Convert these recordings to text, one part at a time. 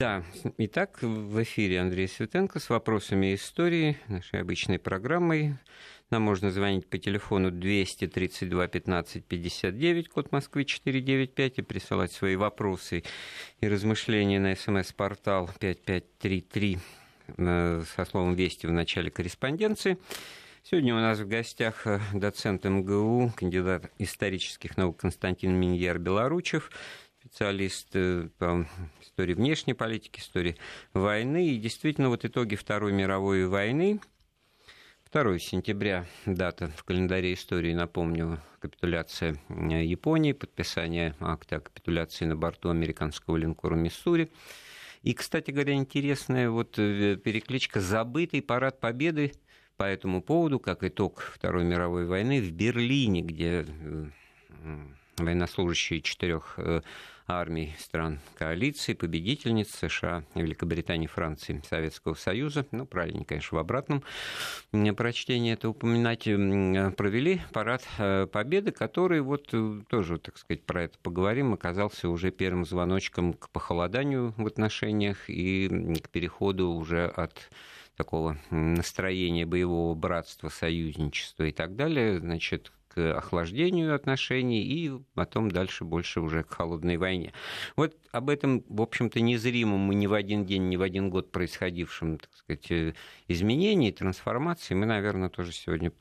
Да, итак, в эфире Андрей Светенко с вопросами истории нашей обычной программой. Нам можно звонить по телефону 232 15 59, код Москвы 495, и присылать свои вопросы и размышления на смс-портал 5533 э, со словом «Вести» в начале корреспонденции. Сегодня у нас в гостях э, доцент МГУ, кандидат исторических наук Константин Миньяр Белоручев, специалист э, по истории внешней политики, истории войны. И действительно, вот итоги Второй мировой войны, 2 сентября, дата в календаре истории, напомню, капитуляция э, Японии, подписание акта о капитуляции на борту американского линкора «Миссури». И, кстати говоря, интересная вот э, перекличка «Забытый парад Победы» по этому поводу, как итог Второй мировой войны в Берлине, где военнослужащие четырех армий стран коалиции, победительниц США, Великобритании, Франции, Советского Союза, ну, правильно, конечно, в обратном прочтении это упоминать, провели парад э, Победы, который вот э, тоже, так сказать, про это поговорим, оказался уже первым звоночком к похолоданию в отношениях и к переходу уже от такого настроения боевого братства, союзничества и так далее, значит, к охлаждению отношений и потом дальше больше уже к холодной войне. Вот об этом, в общем-то, незримом и ни в один день, ни в один год происходившем, так сказать, э, изменении, трансформации мы, наверное, тоже сегодня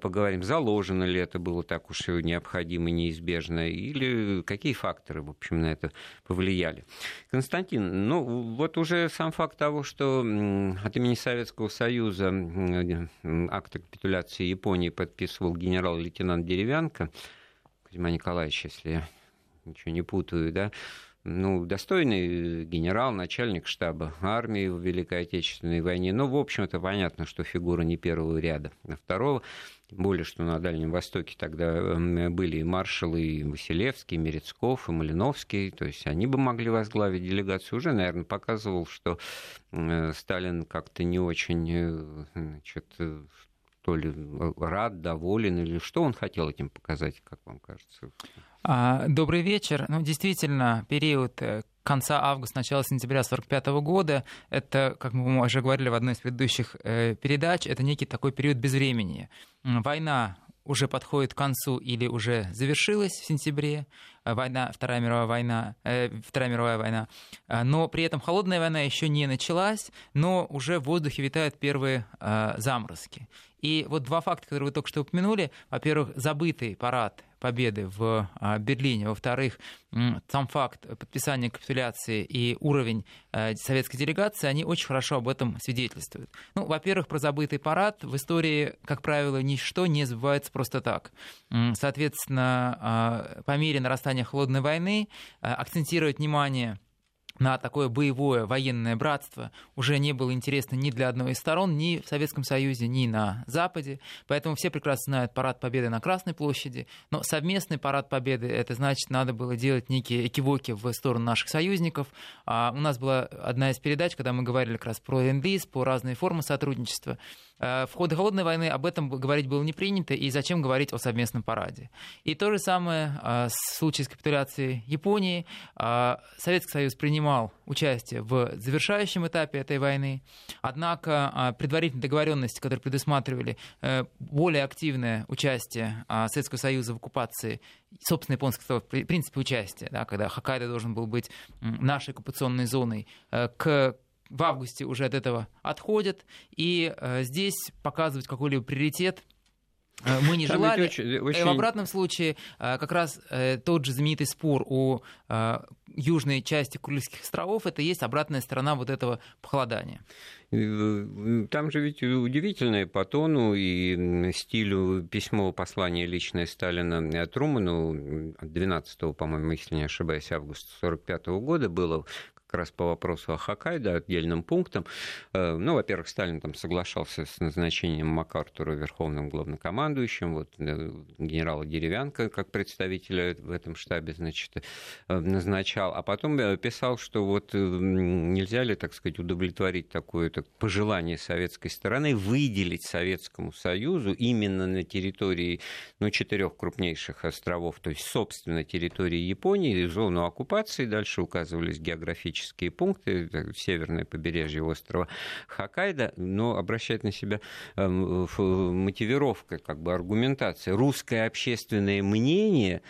поговорим, заложено ли это было так уж необходимо, неизбежно, или какие факторы, в общем, на это повлияли. Константин, ну вот уже сам факт того, что от имени Советского Союза акт капитуляции Японии подписывал генерал-лейтенант Деревянко, Кузьма Николаевич, если я ничего не путаю, да, ну, достойный генерал, начальник штаба армии в Великой Отечественной войне. Ну, в общем-то, понятно, что фигура не первого ряда, а второго. Более, что на Дальнем Востоке тогда эм, были и маршалы, и Василевский, и Мерецков, и Малиновский. То есть они бы могли возглавить делегацию. Уже, наверное, показывал, что э, Сталин как-то не очень э, значит, то ли рад, доволен, или что он хотел этим показать, как вам кажется? А, добрый вечер. Ну, действительно, период э, конца августа, начала сентября 1945 года, это, как мы уже говорили в одной из предыдущих э, передач, это некий такой период безвремени. Война уже подходит к концу или уже завершилась в сентябре, э, война, Вторая мировая война, э, Вторая мировая война, э, но при этом холодная война еще не началась, но уже в воздухе витают первые э, заморозки. И вот два факта, которые вы только что упомянули. Во-первых, забытый парад победы в а, Берлине. Во-вторых, сам факт подписания капитуляции и уровень э, советской делегации, они очень хорошо об этом свидетельствуют. Ну, во-первых, про забытый парад в истории, как правило, ничто не забывается просто так. Соответственно, а, по мере нарастания холодной войны э, акцентировать внимание на такое боевое военное братство уже не было интересно ни для одной из сторон, ни в Советском Союзе, ни на Западе. Поэтому все прекрасно знают парад Победы на Красной площади. Но совместный парад Победы, это значит, надо было делать некие экивоки в сторону наших союзников. А у нас была одна из передач, когда мы говорили как раз про ленд по разные формы сотрудничества. Э, в ходе холодной войны об этом говорить было не принято, и зачем говорить о совместном параде. И то же самое э, в случае с капитуляцией Японии. Э, Советский Союз принимал участие в завершающем этапе этой войны, однако предварительные договоренности, которые предусматривали более активное участие Советского Союза в оккупации, собственно, японского принципа участия, да, когда Хоккайдо должен был быть нашей оккупационной зоной, к в августе уже от этого отходят. И э, здесь показывать какой-либо приоритет э, мы не Там желали. Очень, очень... В обратном случае, э, как раз э, тот же знаменитый спор о южной части Курильских островов, это есть обратная сторона вот этого похолодания. Там же ведь удивительное по тону и стилю письмо послания личное Сталина Труману 12, по-моему, если не ошибаюсь, августа 1945 года было, как раз по вопросу о Хоккайдо отдельным пунктом. Э, ну, во-первых, Сталин там соглашался с назначением МакАртура верховным главнокомандующим, вот э, генерала Деревянко как представителя в этом штабе, значит, э, назначал, а потом писал, что вот нельзя ли, так сказать, удовлетворить такое так, пожелание советской стороны выделить Советскому Союзу именно на территории ну, четырех крупнейших островов, то есть, собственно, территории Японии, зону оккупации, дальше указывались географические стратегические пункты, северное побережье острова Хоккайдо, но обращает на себя эм, мотивировка, как бы аргументация. Русское общественное мнение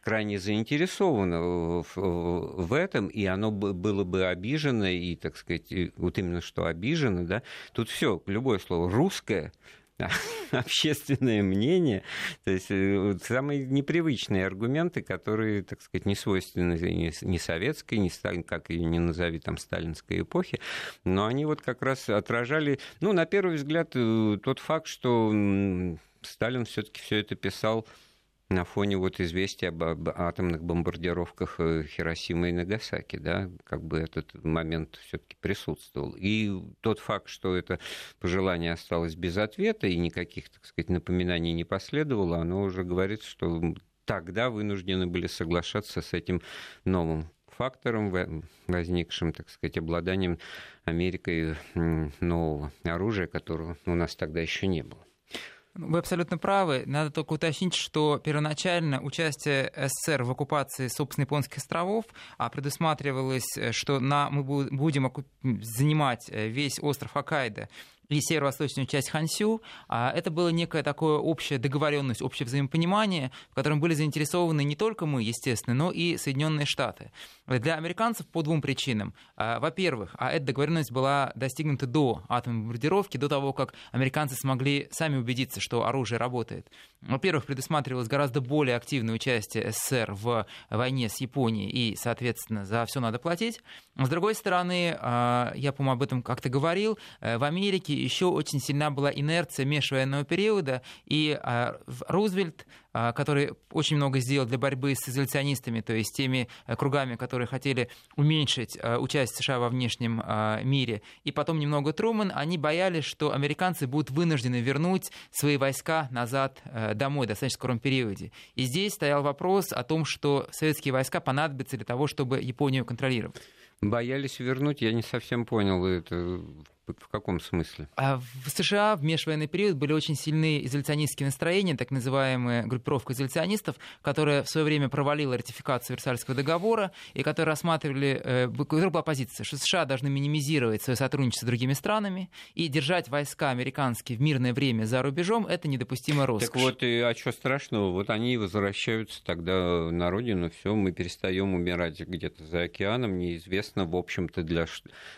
крайне заинтересовано в этом, и оно было бы обижено, и, так сказать, вот именно что обижено, да, тут все, любое слово русское, общественное мнение, то есть э, самые непривычные аргументы, которые, так сказать, не свойственны ни советской, ни, как ее не назови, там, сталинской эпохи, но они вот как раз отражали, ну, на первый взгляд, э, тот факт, что Сталин все-таки все это писал на фоне вот известия об, об атомных бомбардировках э, Хиросимы и Нагасаки, да, как бы этот момент все-таки присутствовал. И тот факт, что это пожелание осталось без ответа и никаких, так сказать, напоминаний не последовало, оно уже говорит, что тогда вынуждены были соглашаться с этим новым фактором, возникшим, так сказать, обладанием Америкой нового оружия, которого у нас тогда еще не было. Вы абсолютно правы. Надо только уточнить, что первоначально участие СССР в оккупации, собственно, японских островов а предусматривалось, э, что на, мы будем занимать э, весь остров Хоккайдо и северо-восточную часть Хансю, а это было некая такое общая договоренность, общее взаимопонимание, в котором были заинтересованы не только мы, естественно, но и Соединенные Штаты. Для американцев по двум причинам. А, во-первых, а эта договоренность была достигнута до атомной бомбардировки, до того, как американцы смогли сами убедиться, что оружие работает. Во-первых, предусматривалось гораздо более активное участие СССР в войне с Японией, и, соответственно, за все надо платить. С другой стороны, а, я, по-моему, об этом как-то говорил, э, в Америке еще очень сильна была инерция межвоенного периода, и а, Рузвельт, который очень много сделал для борьбы с изоляционистами, то есть теми э, кругами, которые хотели уменьшить э, участие США во внешнем а, мире, и потом немного Труман, они боялись, что американцы будут вынуждены вернуть свои войска назад э, домой в достаточно скором периоде. И здесь стоял вопрос о том, что советские войска понадобятся для того, чтобы Японию контролировать. Боялись вернуть, я не совсем понял это в каком смысле? А в США в межвоенный период были очень сильные изоляционистские настроения, так называемая группировка изоляционистов, которая в свое время провалила ратификацию Версальского договора и которая рассматривали, э, которая была позиция, что США должны минимизировать свое сотрудничество с другими странами и держать войска американские в мирное время за рубежом, это недопустимо роскошь. Так вот, и, а что страшного? Вот они возвращаются тогда на родину, все, мы перестаем умирать где-то за океаном, неизвестно, в общем-то, для,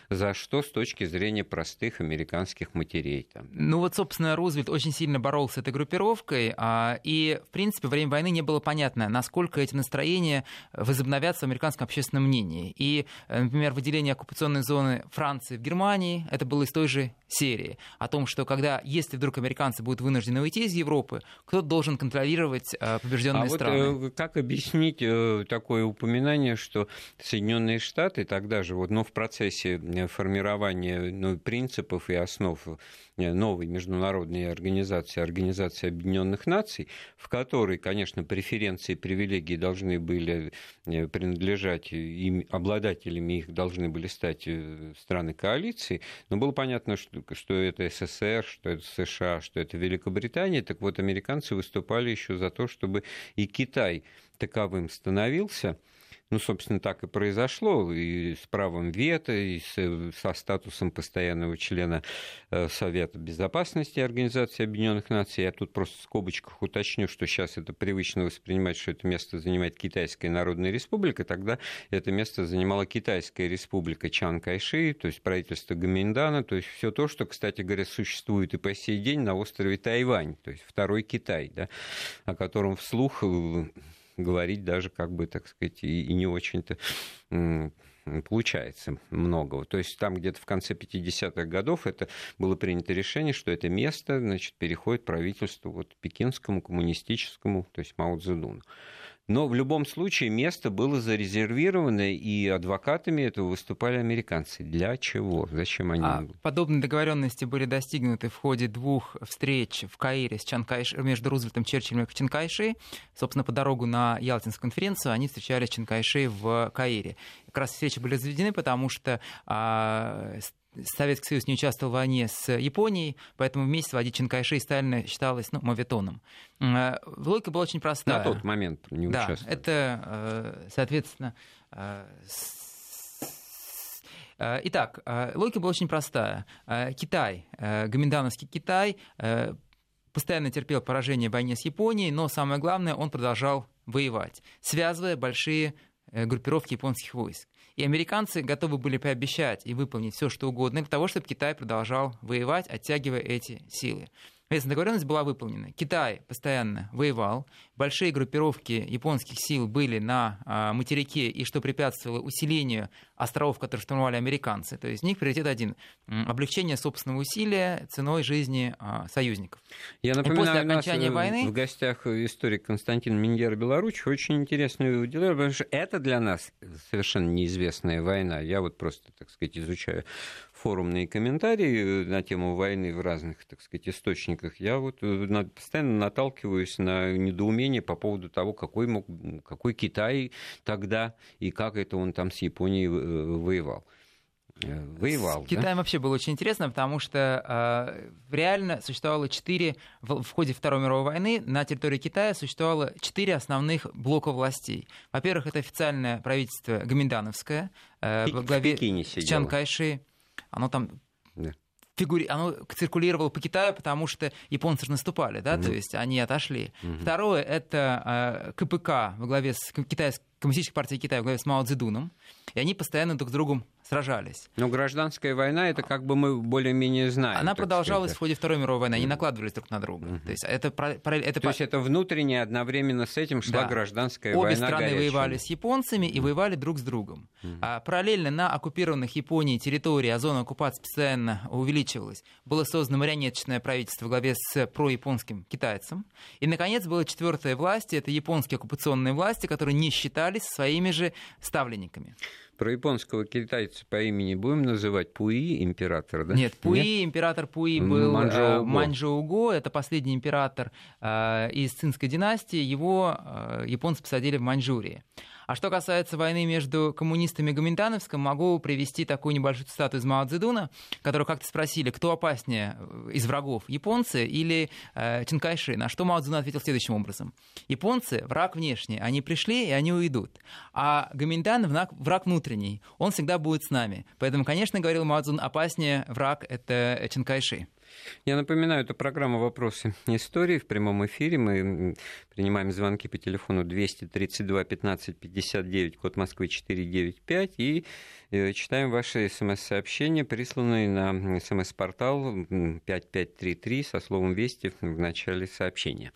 за что с точки зрения простых американских матерей. Там. Ну вот, собственно, Рузвельт очень сильно боролся с этой группировкой, а, и, в принципе, во время войны не было понятно, насколько эти настроения возобновятся в американском общественном мнении. И, э, например, выделение оккупационной зоны Франции в Германии, это было из той же серии. О том, что когда, если вдруг американцы будут вынуждены уйти из Европы, кто должен контролировать э, побежденные а страны. Вот, как объяснить э, такое упоминание, что Соединенные Штаты тогда же, вот, но ну, в процессе формирования ну, принципов и основ э, новой международной организации, Организации Объединенных Наций, в которой, конечно, преференции и привилегии должны были э, принадлежать, им, обладателями их должны были стать э, страны коалиции, но было понятно, что, что это СССР, что это США, что это Великобритания, так вот, американцы выступали еще за то, чтобы и Китай таковым становился – ну, собственно, так и произошло, и с правом вето, и со статусом постоянного члена э, Совета Безопасности Организации Объединенных Наций. Я тут просто в скобочках уточню, что сейчас это привычно воспринимать, что это место занимает Китайская Народная Республика, тогда это место занимала Китайская Республика Чан Кайши, то есть правительство Гаминдана, то есть все то, что, кстати говоря, существует и по сей день на острове Тайвань, то есть второй Китай, да, о котором вслух э, говорить даже, как бы, так сказать, и, и не очень-то получается многого. То есть там где-то в конце 50-х годов это было принято решение, что это место значит, переходит правительству вот, пекинскому, коммунистическому, то есть Мао Цзэдуну. Но в любом случае место было зарезервировано, и адвокатами этого выступали американцы. Для чего? Зачем они? А, подобные договоренности были достигнуты в ходе двух встреч в Каире с Чанкайш... между Рузвельтом, Черчиллем и Чанкайши. Собственно, по дорогу на Ялтинскую конференцию они встречались с Чанкайши в Каире. Как раз встречи были заведены, потому что а, Советский Союз не участвовал в войне с Японией, поэтому вместе водить Чанкайши и Сталина считалось ну, моветоном. Э, логика была очень простая. На тот момент не да, участвовал. Это, э, соответственно, э, Итак, логика была очень простая. Китай, гоминдановский Китай, постоянно терпел поражение в войне с Японией, но самое главное, он продолжал воевать, связывая большие группировки японских войск. И американцы готовы были пообещать и выполнить все, что угодно для того, чтобы Китай продолжал воевать, оттягивая эти силы. Соответственно, договоренность была выполнена. Китай постоянно воевал, большие группировки японских сил были на а, материке, и что препятствовало усилению островов, которые штурмовали американцы. То есть у них приоритет один – облегчение собственного усилия ценой жизни а, союзников. Я напоминаю, после окончания нас войны... в гостях историк Константин Миньер Белоруч очень интересную дело, потому что это для нас совершенно неизвестная война. Я вот просто, так сказать, изучаю форумные комментарии на тему войны в разных, так сказать, источниках, я вот э, постоянно наталкиваюсь на недоумение по поводу того, какой, мог, какой Китай тогда и как это он там с Японией э, воевал э, воевал. С Китаем вообще было очень интересно, потому что э, реально существовало четыре, в, в ходе Второй мировой войны на территории Китая существовало четыре основных блока властей. Во-первых, это официальное правительство Гоминдановское, э, во главе Чан Кайши оно там да. фигури... оно циркулировало по Китаю, потому что японцы же наступали, да, угу. то есть они отошли. Угу. Второе это э, КПК во главе с Китайской коммунистической партией Китая во главе с Мао Цзэдуном, и они постоянно друг с другом сражались. Но гражданская война, это как бы мы более-менее знаем. Она продолжалась сказать. в ходе Второй мировой войны, они накладывались друг на друга. Mm-hmm. То есть это, это, То есть это внутренне одновременно с этим шла да. гражданская Обе война Обе страны горячая. воевали с японцами и воевали друг с другом. Mm-hmm. А параллельно на оккупированных Японией территориях, а зона оккупации постоянно увеличивалась, было создано марионеточное правительство во главе с прояпонским китайцем. И, наконец, была четвертая власть, это японские оккупационные власти, которые не считались своими же ставленниками про японского китайца по имени будем называть Пуи, император, да? Нет, Пуи, Нет? император Пуи был Манчжоуго. Манчжоуго, это последний император э, из цинской династии, его э, японцы посадили в Маньчжурии. А что касается войны между коммунистами и Гоминтановском, могу привести такую небольшую цитату из Мао Цзэдуна, которого как-то спросили, кто опаснее из врагов, японцы или э, Чинкайши, на что Мао Цзэдун ответил следующим образом. Японцы – враг внешний, они пришли, и они уйдут. А Гоминтан – враг внутренний, он всегда будет с нами. Поэтому, конечно, говорил Мао Цзэдун, опаснее враг – это Чинкайши. Я напоминаю, это программа «Вопросы истории» в прямом эфире. Мы принимаем звонки по телефону 232 15 59, код Москвы 495, и э, читаем ваши смс-сообщения, присланные на смс-портал 5533 со словом «Вести» в начале сообщения.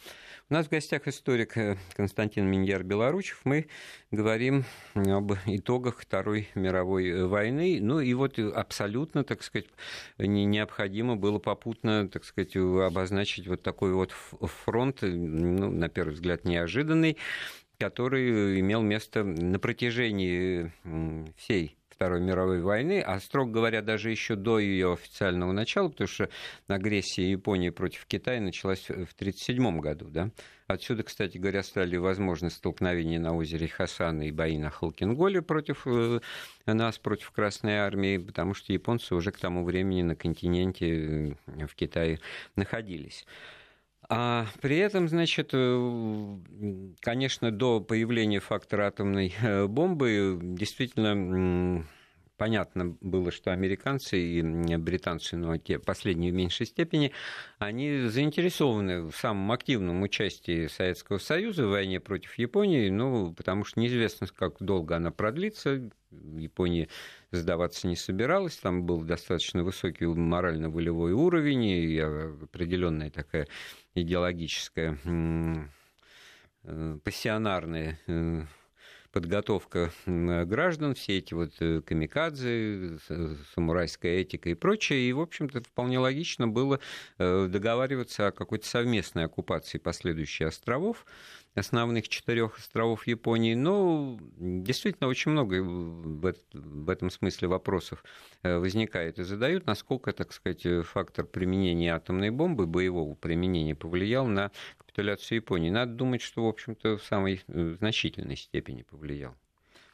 У нас в гостях историк э, Константин Миньяр Белоручев. Мы говорим об итогах Второй мировой э, войны. Ну и вот абсолютно, так сказать, необходимо было попутно, так сказать, обозначить вот такой вот фронт, ну, на первый взгляд, неожиданный, который имел место на протяжении всей Второй мировой войны, а, строго говоря, даже еще до ее официального начала, потому что агрессия Японии против Китая началась в 1937 году. Да? Отсюда, кстати говоря, стали возможны столкновения на озере Хасан и бои на Халкинголе против э, нас, против Красной Армии, потому что японцы уже к тому времени на континенте э, в Китае находились. А при этом, значит, э, конечно, до появления фактора атомной э, бомбы действительно понятно было, что американцы и британцы, но ну, те последние в меньшей степени, они заинтересованы в самом активном участии Советского Союза в войне против Японии, ну, потому что неизвестно, как долго она продлится. Япония сдаваться не собиралась, там был достаточно высокий морально-волевой уровень и определенная такая идеологическая, э, пассионарная э, подготовка граждан, все эти вот э, камикадзе, самурайская этика и прочее. И, в общем-то, вполне логично было договариваться о какой-то совместной оккупации последующих островов основных четырех островов Японии. Но действительно очень много в этом смысле вопросов э, возникает и задают, насколько, так сказать, фактор применения атомной бомбы, боевого применения повлиял на капитуляцию Японии. Надо думать, что, в общем-то, в самой э, значительной степени повлиял.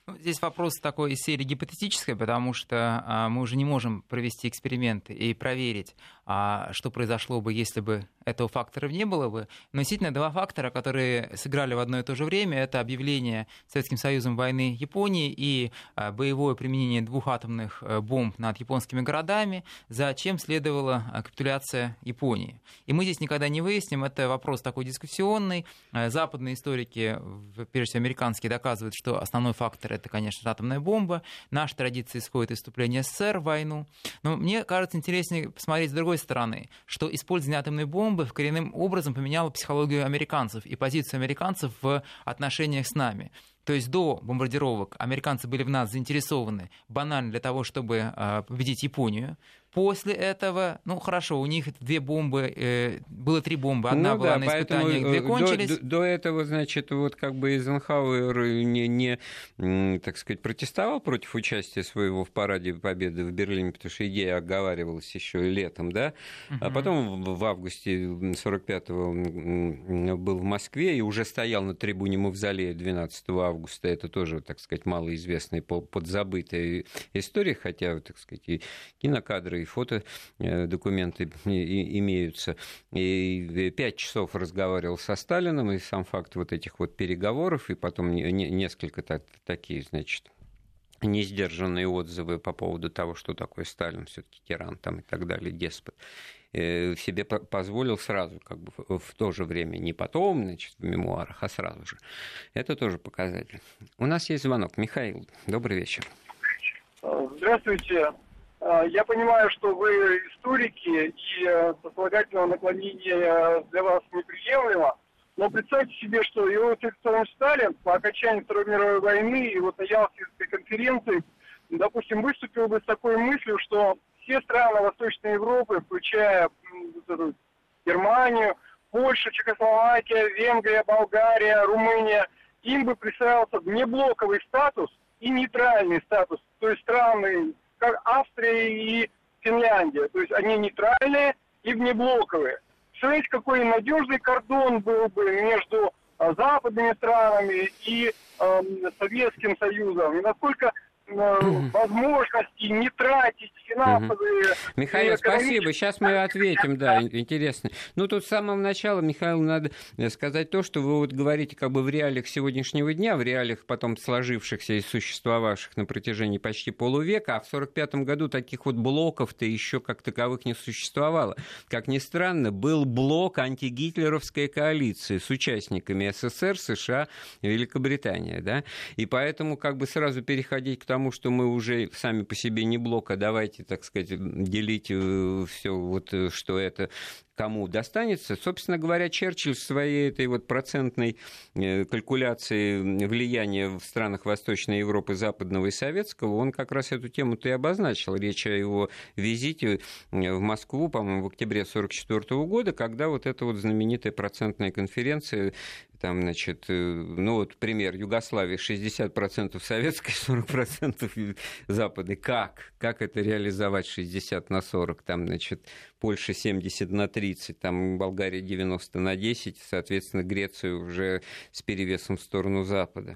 Ну, здесь вопрос такой из серии гипотетической, потому что а, мы уже не можем провести эксперименты и проверить, а, что произошло бы, если бы этого фактора не было бы. Но действительно два фактора, которые сыграли в одно и то же время, это объявление Советским Союзом войны Японии и а, боевое применение двух атомных э, бомб над японскими городами, за чем следовала а, капитуляция Японии. И мы здесь никогда не выясним, это вопрос такой дискуссионный. Э, западные историки, прежде всего американские, доказывают, что основной фактор это, конечно, атомная бомба. Наша традиция исходит из вступления СССР в войну. Но мне кажется интереснее посмотреть с другой стороны, что использование атомной бомбы коренным образом поменяло психологию американцев и позицию американцев в отношениях с нами. То есть до бомбардировок американцы были в нас заинтересованы банально для того, чтобы а, победить Японию. После этого, ну хорошо, у них две бомбы, э, было три бомбы, одна ну, была да, на испытаниях, две кончились. До, до, до этого, значит, вот как бы Эйзенхауэр не, не, так сказать, протестовал против участия своего в параде Победы в Берлине, потому что идея оговаривалась еще летом, да, угу. а потом в августе 45-го был в Москве и уже стоял на трибуне Мавзолея 12 августа. Это тоже, так сказать, малоизвестная подзабытая история, хотя, так сказать, и кинокадры и фотодокументы имеются. И пять часов разговаривал со Сталином, и сам факт вот этих вот переговоров, и потом несколько так, такие, значит, несдержанные отзывы по поводу того, что такое Сталин, все-таки тиран там и так далее, деспот э, себе позволил сразу, как бы в то же время, не потом, значит, в мемуарах, а сразу же. Это тоже показатель. У нас есть звонок. Михаил, добрый вечер. Здравствуйте. А, я понимаю, что вы историки, и э, сослагательного наклонения для вас неприемлемо, но представьте себе, что Иосиф Виссарионович Сталин по окончании Второй мировой войны и вот на Ялтинской конференции, допустим, выступил бы с такой мыслью, что все страны Восточной Европы, включая Германию, Польша, Чехословакия, Венгрия, Болгария, Румыния, им бы присваивался внеблоковый статус и нейтральный статус. То есть страны как Австрия и Финляндия. То есть они нейтральные и внеблоковые. Представляете, какой надежный кордон был бы между а, западными странами и э, Советским Союзом. И насколько возможности не тратить финансовые... Михаил, спасибо. Сейчас мы ответим, да, интересно. Ну, тут с самого начала, Михаил, надо сказать то, что вы вот говорите как бы в реалиях сегодняшнего дня, в реалиях потом сложившихся и существовавших на протяжении почти полувека, а в 1945 году таких вот блоков-то еще как таковых не существовало. Как ни странно, был блок антигитлеровской коалиции с участниками СССР, США Великобритания, да, и поэтому как бы сразу переходить к тому, тому, что мы уже сами по себе не блок, а давайте, так сказать, делить э, все вот, э, что это кому достанется. Собственно говоря, Черчилль в своей этой вот процентной э, калькуляции влияния в странах Восточной Европы, Западного и Советского, он как раз эту тему-то и обозначил. Речь о его визите в Москву, по-моему, в октябре 1944 года, когда вот эта вот знаменитая процентная конференция там, значит, э, ну вот пример Югославии 60% советской, 40% западной. Как? Как это реализовать 60 на 40? Там, значит, Польша 70 на 30, там Болгария 90 на 10, соответственно, Греция уже с перевесом в сторону Запада.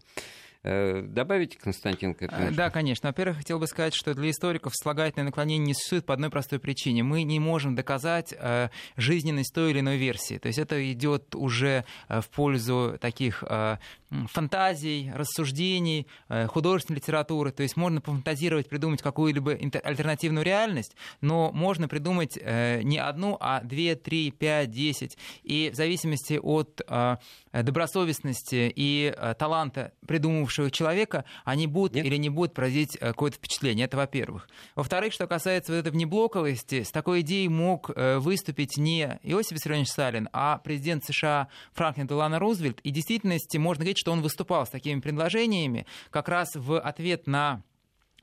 Э, добавите, Константин, к этому? Да, конечно. Во-первых, хотел бы сказать, что для историков слагательное наклонение не существует по одной простой причине. Мы не можем доказать э, жизненность той или иной версии. То есть это идет уже э, в пользу таких фантазий, рассуждений, художественной литературы. То есть можно пофантазировать, придумать какую-либо альтернативную реальность, но можно придумать не одну, а две, три, пять, десять. И в зависимости от добросовестности и таланта придумавшего выжившего человека, они будут Нет? или не будут производить э, какое-то впечатление. Это во-первых. Во-вторых, что касается вот этой внеблоковости, с такой идеей мог э, выступить не Иосиф Виссарионович Сталин, а президент США Франклин Делано Рузвельт. И в действительности можно говорить, что он выступал с такими предложениями как раз в ответ на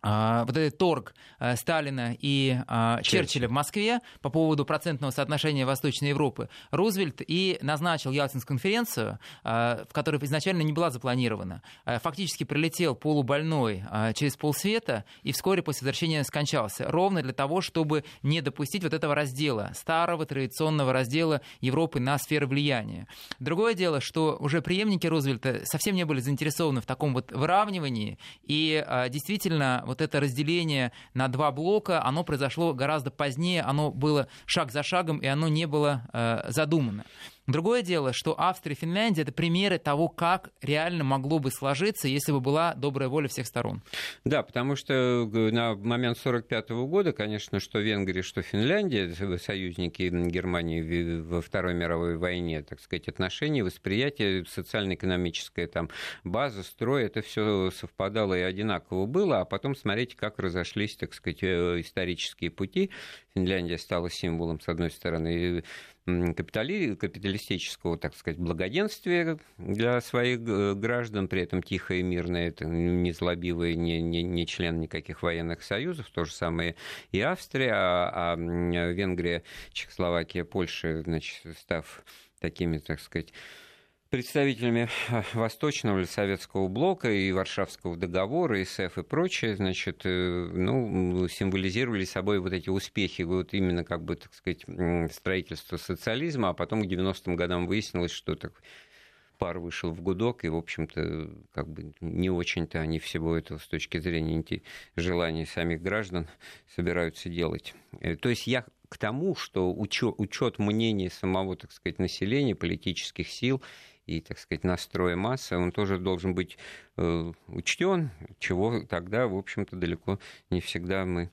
вот этот торг а, Сталина и а, Черчилля. Черчилля в Москве по поводу процентного соотношения Восточной Европы, Рузвельт и назначил Ялтинскую конференцию, в которой изначально не была запланирована. Фактически прилетел полубольной через полсвета и вскоре после возвращения скончался. Ровно для того, чтобы не допустить вот этого раздела, старого традиционного раздела Европы на сферы влияния. Другое дело, что уже преемники Рузвельта совсем не были заинтересованы в таком вот выравнивании, и действительно вот это разделение на два блока, оно произошло гораздо позднее, оно было шаг за шагом, и оно не было э, задумано. Другое дело, что Австрия и Финляндия — это примеры того, как реально могло бы сложиться, если бы была добрая воля всех сторон. Да, потому что на момент 1945 года, конечно, что Венгрия, что Финляндия, союзники Германии во Второй мировой войне, так сказать, отношения, восприятие, социально-экономическая там база, строй, это все совпадало и одинаково было, а потом смотрите, как разошлись, так сказать, э, исторические пути. Финляндия стала символом, с одной стороны, капитали, капиталистического, так сказать, благоденствия для своих э, граждан, при этом тихое и мирное, это не злобивый, не, не, не член никаких военных союзов, то же самое и Австрия, а, а Венгрия, Чехословакия, Польша, значит, став такими, так сказать, представителями э, Восточного или Советского блока и Варшавского договора, и СЭФ и прочее, значит, э, ну, символизировали собой вот эти успехи, вот именно, как бы, так сказать, строительства социализма, а потом к 90-м годам выяснилось, что так пар вышел в гудок, и, в общем-то, как бы не очень-то они всего этого с точки зрения желаний самих граждан собираются делать. Э, то есть я к тому, что учет, учет мнений самого, так сказать, населения, политических сил и, так сказать, настроя массы, он тоже должен быть э, учтен, чего тогда, в общем-то, далеко не всегда мы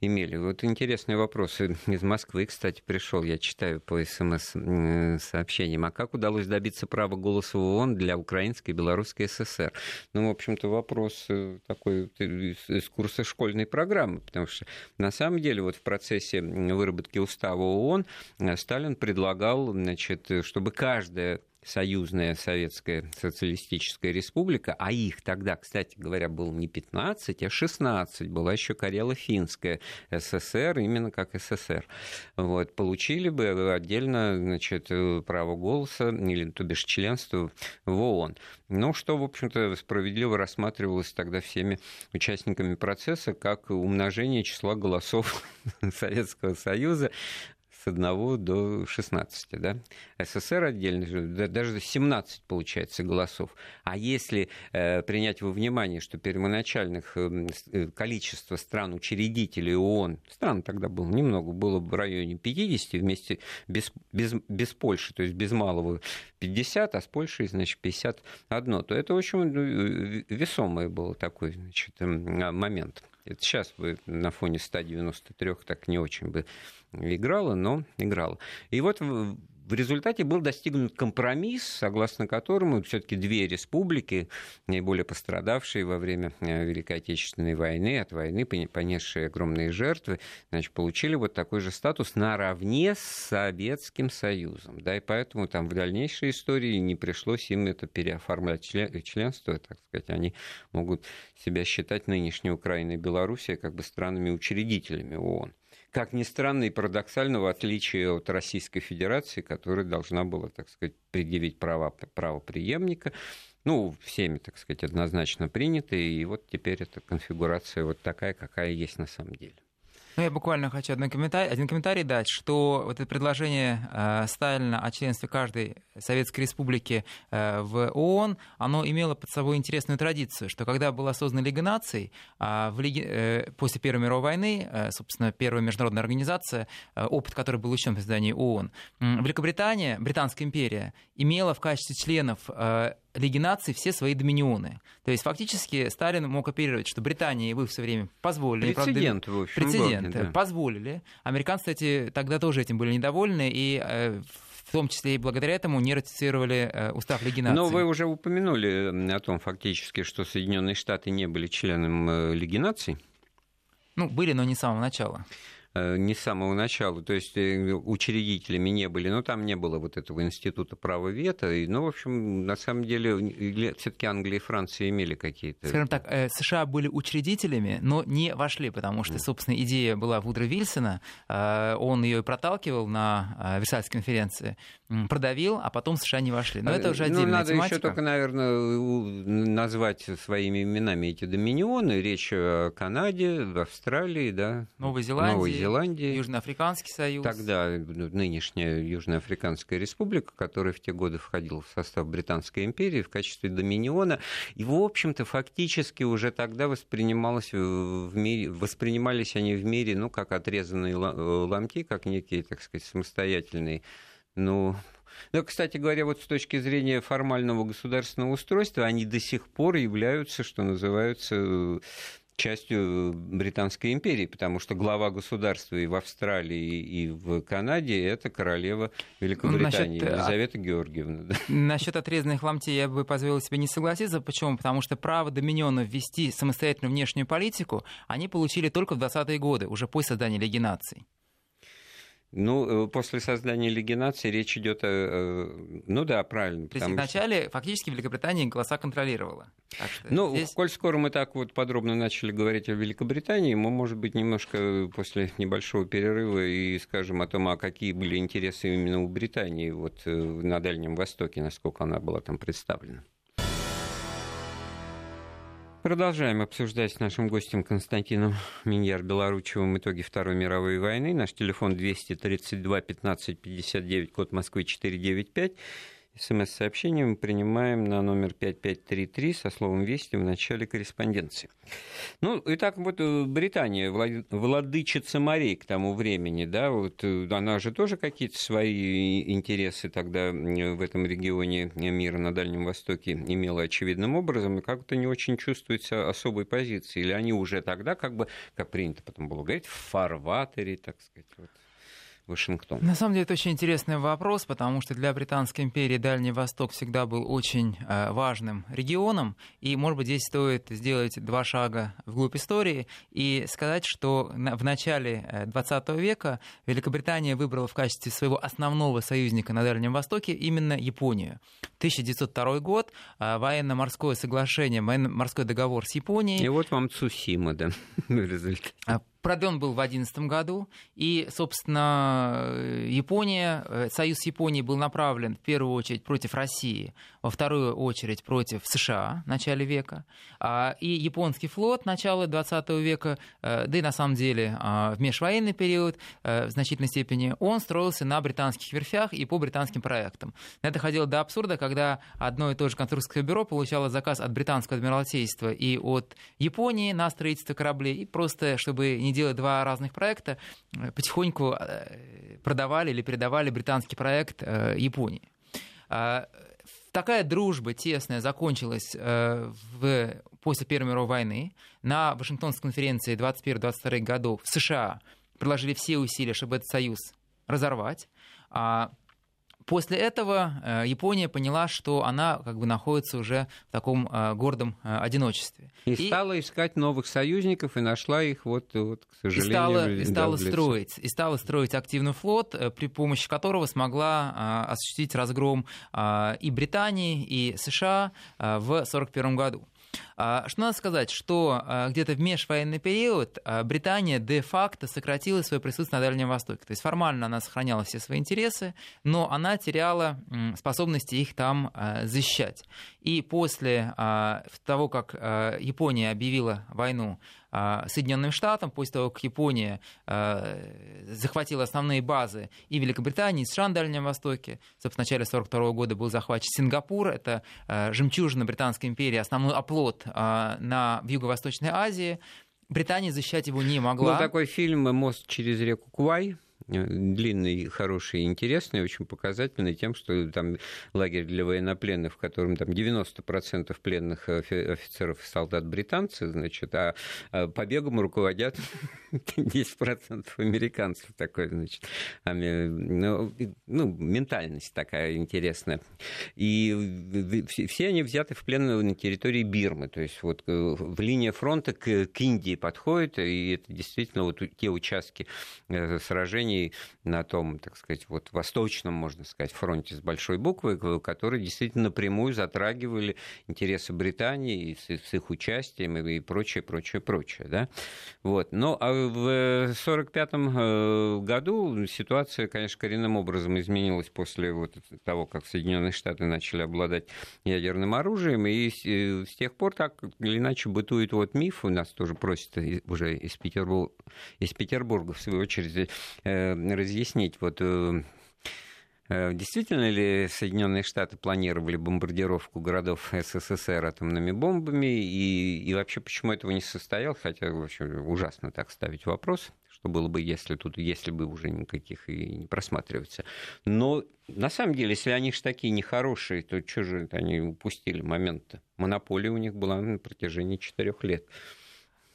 имели. Вот интересный вопрос из Москвы, кстати, пришел, я читаю по СМС-сообщениям. А как удалось добиться права голоса в ООН для Украинской и Белорусской ССР? Ну, в общем-то, вопрос э, такой из курса школьной программы, потому что на самом деле вот в процессе выработки устава ООН э, Сталин предлагал, значит, чтобы каждая союзная советская социалистическая республика, а их тогда, кстати говоря, было не 15, а 16, была еще Карело-Финская СССР, именно как СССР. Вот, получили бы отдельно значит, право голоса, или то бишь членство в ООН. Ну, что, в общем-то, справедливо рассматривалось тогда всеми участниками процесса как умножение числа голосов Советского Союза с 1 до 16, да? СССР отдельно, даже 17, получается, голосов. А если э, принять во внимание, что первоначальных эм, э, количество стран-учредителей ООН, стран тогда было немного, было в районе 50, вместе без, без, без Польши, то есть без малого 50, а с Польшей, значит, 51, то это очень ну, весомый был такой значит, момент. Это сейчас бы на фоне 193 так не очень бы играла, но играла. И вот в результате был достигнут компромисс, согласно которому все-таки две республики, наиболее пострадавшие во время э, Великой Отечественной войны, от войны понесшие огромные жертвы, значит, получили вот такой же статус наравне с Советским Союзом. Да, и поэтому там в дальнейшей истории не пришлось им это переоформлять членство, так сказать, они могут себя считать нынешней Украиной и Белоруссией как бы странами-учредителями ООН как ни странно и парадоксально, в отличие от Российской Федерации, которая должна была, так сказать, предъявить права правоприемника, ну, всеми, так сказать, однозначно приняты, и вот теперь эта конфигурация вот такая, какая есть на самом деле. Ну, я буквально хочу один комментарий, один комментарий дать, что вот это предложение э, Сталина о членстве каждой Советской Республики э, в ООН, оно имело под собой интересную традицию, что когда была создана Лига наций, э, в Лиге, э, после Первой мировой войны, э, собственно, первая международная организация, э, опыт которой был учтен в создании ООН, э, Великобритания, Британская империя, имела в качестве членов э, Лиги наций все свои доминионы. То есть фактически Сталин мог оперировать, что Британии вы все время позволили. Прецедент, правда, в общем. Прецедент. Да. Позволили. Американцы, кстати, тогда тоже этим были недовольны, и э, в том числе и благодаря этому не ратифицировали э, устав Лиги наций. Но вы уже упомянули о том фактически, что Соединенные Штаты не были членом э, Лиги наций. Ну, были, но не с самого начала. Э, не с самого начала, то есть э, учредителями не были, но там не было вот этого института права вето, и, ну, в общем, на самом деле, все-таки Англия и Франция имели какие-то... Скажем так, США были учредителями, но не вошли, потому что, собственно, идея была Вудро Вильсона, он ее проталкивал на Версальской конференции, продавил, а потом США не вошли. Но это уже ну, отдельная ну, надо тематика. еще только, наверное, назвать своими именами эти доминионы. Речь о Канаде, Австралии, да, Новой Зеландии, Новой Зеландии. Южноафриканский союз. Тогда нынешняя Южноафриканская республика, которая в те годы входила в состав Британской империи в качестве доминиона. И, в общем-то, фактически уже тогда воспринималось в мире, воспринимались они в мире, ну, как отрезанные ломти, как некие, так сказать, самостоятельные ну, ну, кстати говоря, вот с точки зрения формального государственного устройства, они до сих пор являются, что называется, частью Британской империи, потому что глава государства и в Австралии, и в Канаде это королева Великобритании, Насчет... Елизавета Георгиевна. Да. Насчет отрезанных ломтей я бы позволил себе не согласиться. Почему? Потому что право доминиона ввести самостоятельную внешнюю политику они получили только в 20-е годы, уже после создания Лиги наций. Ну, э, после создания Лиги наций речь идет о... Э, ну да, правильно. То есть вначале что... фактически Великобритания голоса контролировала. ну, здесь... коль скоро мы так вот подробно начали говорить о Великобритании, мы, может быть, немножко после небольшого перерыва и скажем о том, а какие были интересы именно у Британии вот э, на Дальнем Востоке, насколько она была там представлена. Продолжаем обсуждать с нашим гостем Константином Миньяр Белоручевым итоги Второй мировой войны. Наш телефон 232 15 59, код Москвы 495. СМС-сообщение мы принимаем на номер 5533 со словом «Вести» в начале корреспонденции. Ну, итак, вот э, Британия, владычица морей к тому времени, да, вот э, она же тоже какие-то свои интересы тогда в этом регионе мира на Дальнем Востоке имела очевидным образом, и как-то не очень чувствуется особой позиции. Или они уже тогда, как бы, как принято потом было говорить, в фарватере, так сказать, вот. Вашингтон? На самом деле это очень интересный вопрос, потому что для Британской империи Дальний Восток всегда был очень э, важным регионом, и, может быть, здесь стоит сделать два шага вглубь истории и сказать, что в начале 20 э, века Великобритания выбрала в качестве своего основного союзника на Дальнем Востоке именно Японию. 1902 год, э, военно-морское соглашение, военно-морской договор с Японией. И вот вам Цусима, да, в результате. Продлен был в 2011 году, и, собственно, Япония, э, союз Японии был направлен в первую очередь против России, во вторую очередь против США в начале века, а, и японский флот начала 20 века, э, да и на самом деле а, в межвоенный период э, в значительной степени, он строился на британских верфях и по британским проектам. Это ходило до абсурда, когда одно и то же конструкторское бюро получало заказ от британского адмиралтейства и от Японии на строительство кораблей, и просто, чтобы не делать два разных проекта, э, потихоньку э, продавали или передавали британский проект э, Японии. Такая дружба тесная закончилась в, после Первой мировой войны. На Вашингтонской конференции 21-22 годов в США приложили все усилия, чтобы этот союз разорвать. А После этого э, Япония поняла, что она как бы находится уже в таком э, гордом э, одиночестве. И, и стала искать новых союзников и нашла их, вот, вот к сожалению. И стала, и стала строить, и стала строить активный флот, при помощи которого смогла осуществить разгром и Британии, и США в 1941 году. А, что надо сказать, что а, где-то в межвоенный период а, Британия де-факто сократила свое присутствие на Дальнем Востоке. То есть формально она сохраняла все свои интересы, но она теряла способности их там защищать. И после того, как Япония объявила войну Соединенным Штатам, после того, как Япония а, захватила основные базы и Великобритании, и США на Дальнем Востоке. Собственно, в начале 1942 года был захвачен Сингапур, это а, жемчужина Британской империи, основной оплот на, в Юго-Восточной Азии. Британия защищать его не могла. Был такой фильм «Мост через реку Квай», длинный, хороший, интересный, очень показательный тем, что там лагерь для военнопленных, в котором там 90% пленных офицеров и солдат британцы, значит, а, а побегом руководят 10% американцев. Такой, значит, ну, ну, ментальность такая интересная. И все они взяты в плен на территории Бирмы, то есть вот э, в линия фронта к, к Индии подходит, и это действительно вот те участки э, сражений на том, так сказать, вот восточном, можно сказать, фронте с большой буквы, которые действительно напрямую затрагивали интересы Британии с, с их участием и прочее, прочее, прочее. Да? Вот. Но а в 1945 э, году ситуация, конечно, коренным образом изменилась после вот того, как Соединенные Штаты начали обладать ядерным оружием, и с тех пор так или иначе бытует вот миф, у нас тоже просят уже из Петербурга, из Петербурга в свою очередь, э, разъяснить, вот э, э, Действительно ли Соединенные Штаты планировали бомбардировку городов СССР атомными бомбами? И, и вообще, почему этого не состоялось? Хотя, в общем, ужасно так ставить вопрос, что было бы, если тут, если бы уже никаких и не просматривается. Но на самом деле, если они же такие нехорошие, то что же они упустили момент-то? Монополия у них была на протяжении четырех лет.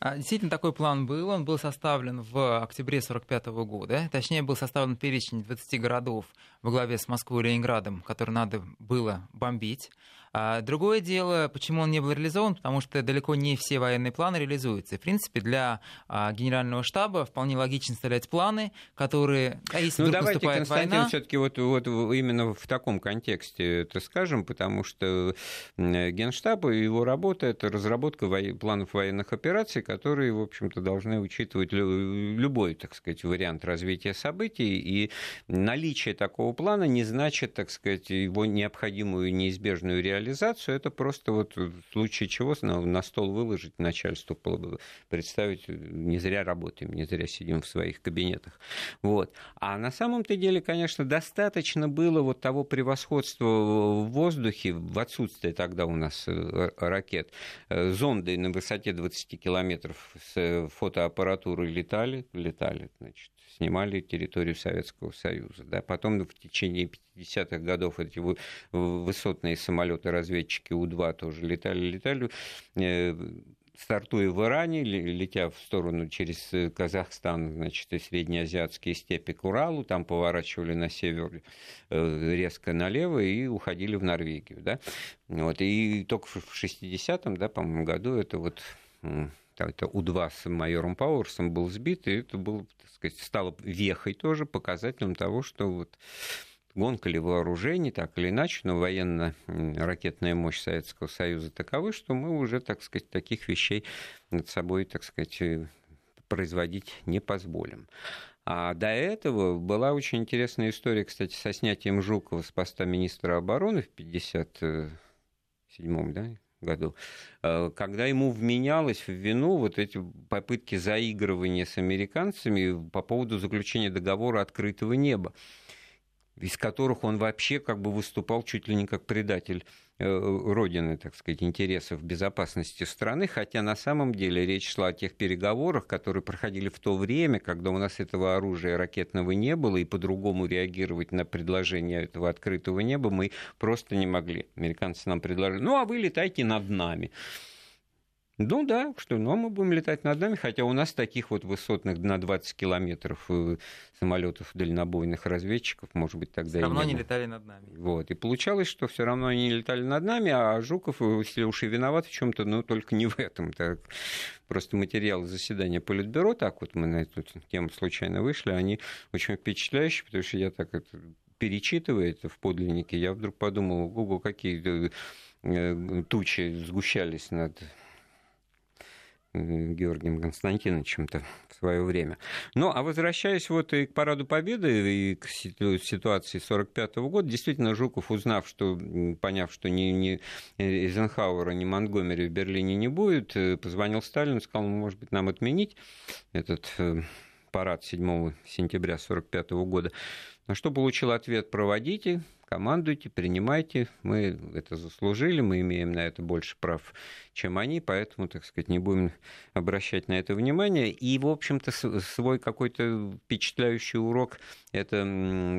А, действительно, такой план был. Он был составлен в октябре 1945 года. Точнее, был составлен перечень 20 городов во главе с Москвой и Ленинградом, которые надо было бомбить. А другое дело, почему он не был реализован, потому что далеко не все военные планы реализуются. В принципе, для а, генерального штаба вполне логично составлять планы, которые, а если ну, давайте, Константин, война... все-таки вот, вот именно в таком контексте это скажем, потому что генштаб и его работа это разработка во... планов военных операций, которые, в общем-то, должны учитывать любой, так сказать, вариант развития событий, и наличие такого плана не значит, так сказать, его необходимую неизбежную реализацию реализацию, это просто вот в случае чего на, стол выложить начальству, представить, не зря работаем, не зря сидим в своих кабинетах. Вот. А на самом-то деле, конечно, достаточно было вот того превосходства в воздухе, в отсутствие тогда у нас э, ракет, э, зонды на высоте 20 километров с фотоаппаратурой летали, летали, значит, снимали территорию Советского Союза. Да. Потом в течение 50-х годов эти высотные самолеты-разведчики У-2 тоже летали, летали э, стартуя в Иране, летя в сторону через э, Казахстан, значит, и среднеазиатские степи к Уралу, там поворачивали на север э, резко налево и уходили в Норвегию, да. Вот, и только в 60-м, да, по-моему, году это вот это У-2 с майором Пауэрсом был сбит, и это был, так сказать, стало вехой тоже, показателем того, что вот гонка ли вооружений, так или иначе, но военно-ракетная мощь Советского Союза такова, что мы уже, так сказать, таких вещей над собой, так сказать, э, производить не позволим. А до этого была очень интересная история, кстати, со снятием Жукова с поста министра обороны в 1957 да, году, э, когда ему вменялось в вину вот эти попытки заигрывания с американцами по поводу заключения договора открытого неба из которых он вообще как бы выступал чуть ли не как предатель э, родины, так сказать, интересов безопасности страны, хотя на самом деле речь шла о тех переговорах, которые проходили в то время, когда у нас этого оружия ракетного не было, и по-другому реагировать на предложение этого открытого неба мы просто не могли. Американцы нам предложили, ну а вы летайте над нами. Ну да, что, ну а мы будем летать над нами, хотя у нас таких вот высотных на 20 километров э, самолетов дальнобойных разведчиков, может быть, тогда все равно не они летали над нами. Вот, и получалось, что все равно они летали над нами, а Жуков, э, если уж и виноват в чем-то, ну только не в этом. Так. Просто материалы заседания Политбюро, так вот мы на эту тему случайно вышли, они очень впечатляющие, потому что я так это перечитывая это в подлиннике, я вдруг подумал, ого, какие э, тучи сгущались над Георгием Константиновичем-то в свое время. Ну, а возвращаясь вот и к Параду Победы, и к ситуации 1945 года, действительно, Жуков, узнав, что, поняв, что ни, ни Эйзенхауэра, ни Монгомери в Берлине не будет, э, позвонил Сталину, сказал, ну, может быть, нам отменить этот э, парад 7 сентября 1945 года. На что получил ответ «проводите, командуйте, принимайте, мы это заслужили, мы имеем на это больше прав, чем они, поэтому, так сказать, не будем обращать на это внимание. И, в общем-то, свой какой-то впечатляющий урок это,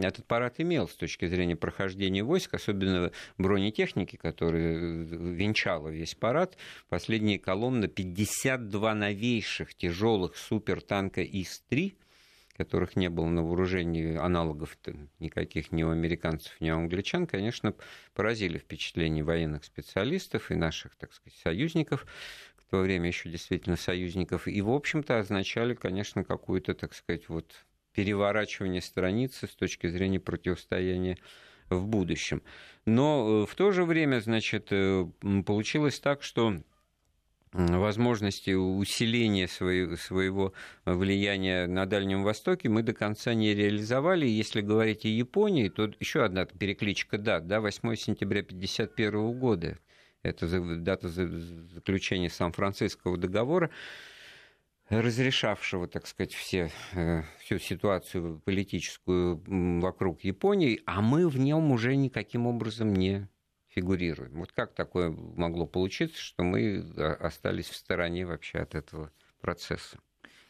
этот парад имел с точки зрения прохождения войск, особенно бронетехники, которая венчала весь парад. Последние колонны 52 новейших тяжелых супертанка ИС-3 которых не было на вооружении аналогов никаких ни у американцев, ни у англичан, конечно, поразили впечатление военных специалистов и наших, так сказать, союзников, в то время еще действительно союзников, и, в общем-то, означали, конечно, какую-то, так сказать, вот переворачивание страницы с точки зрения противостояния в будущем. Но э, в то же время, значит, э, получилось так, что возможности усиления своего, своего влияния на Дальнем Востоке мы до конца не реализовали. Если говорить о Японии, то еще одна перекличка дат, да, 8 сентября 1951 года. Это дата заключения Сан-Франциского договора, разрешавшего, так сказать, все, э, всю ситуацию политическую вокруг Японии, а мы в нем уже никаким образом не фигурируем. Вот как такое могло получиться, что мы а, остались в стороне вообще от этого процесса?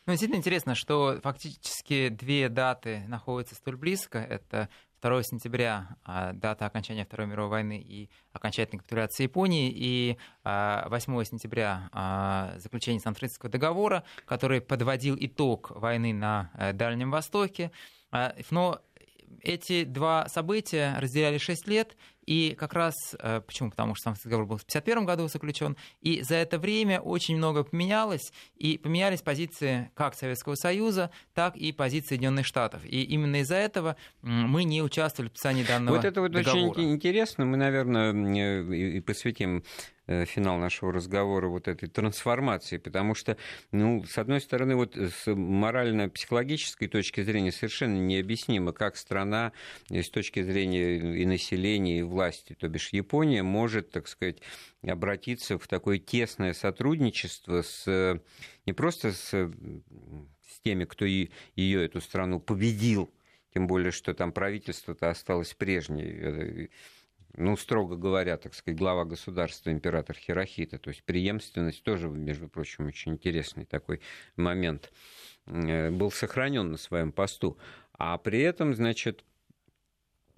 Ну, действительно интересно, что фактически две даты находятся столь близко. Это 2 сентября, а, дата окончания Второй мировой войны и окончательной капитуляции Японии, и 8 а, сентября заключение Сан-Франциского договора, который подводил итог войны на э, Дальнем Востоке. Но эти два события разделяли 6 лет, и как раз, э, почему? Потому что сам договор был в 1951 году заключен, и за это время очень много поменялось, и поменялись позиции как Советского Союза, так и позиции Соединенных Штатов. И именно из-за этого мы не участвовали в подписании данного Вот это вот договора. очень интересно, мы, наверное, и посвятим Э, финал нашего разговора вот этой трансформации, потому что, ну, с одной стороны, вот с морально-психологической точки зрения совершенно необъяснимо, как страна с точки зрения и населения, и власти, то бишь Япония, может, так сказать, обратиться в такое тесное сотрудничество с не просто с, с теми, кто и, ее, эту страну, победил, тем более, что там правительство-то осталось прежнее, ну, строго говоря, так сказать, глава государства, император Хирохита. То есть преемственность тоже, между прочим, очень интересный такой момент. Э, был сохранен на своем посту. А при этом, значит,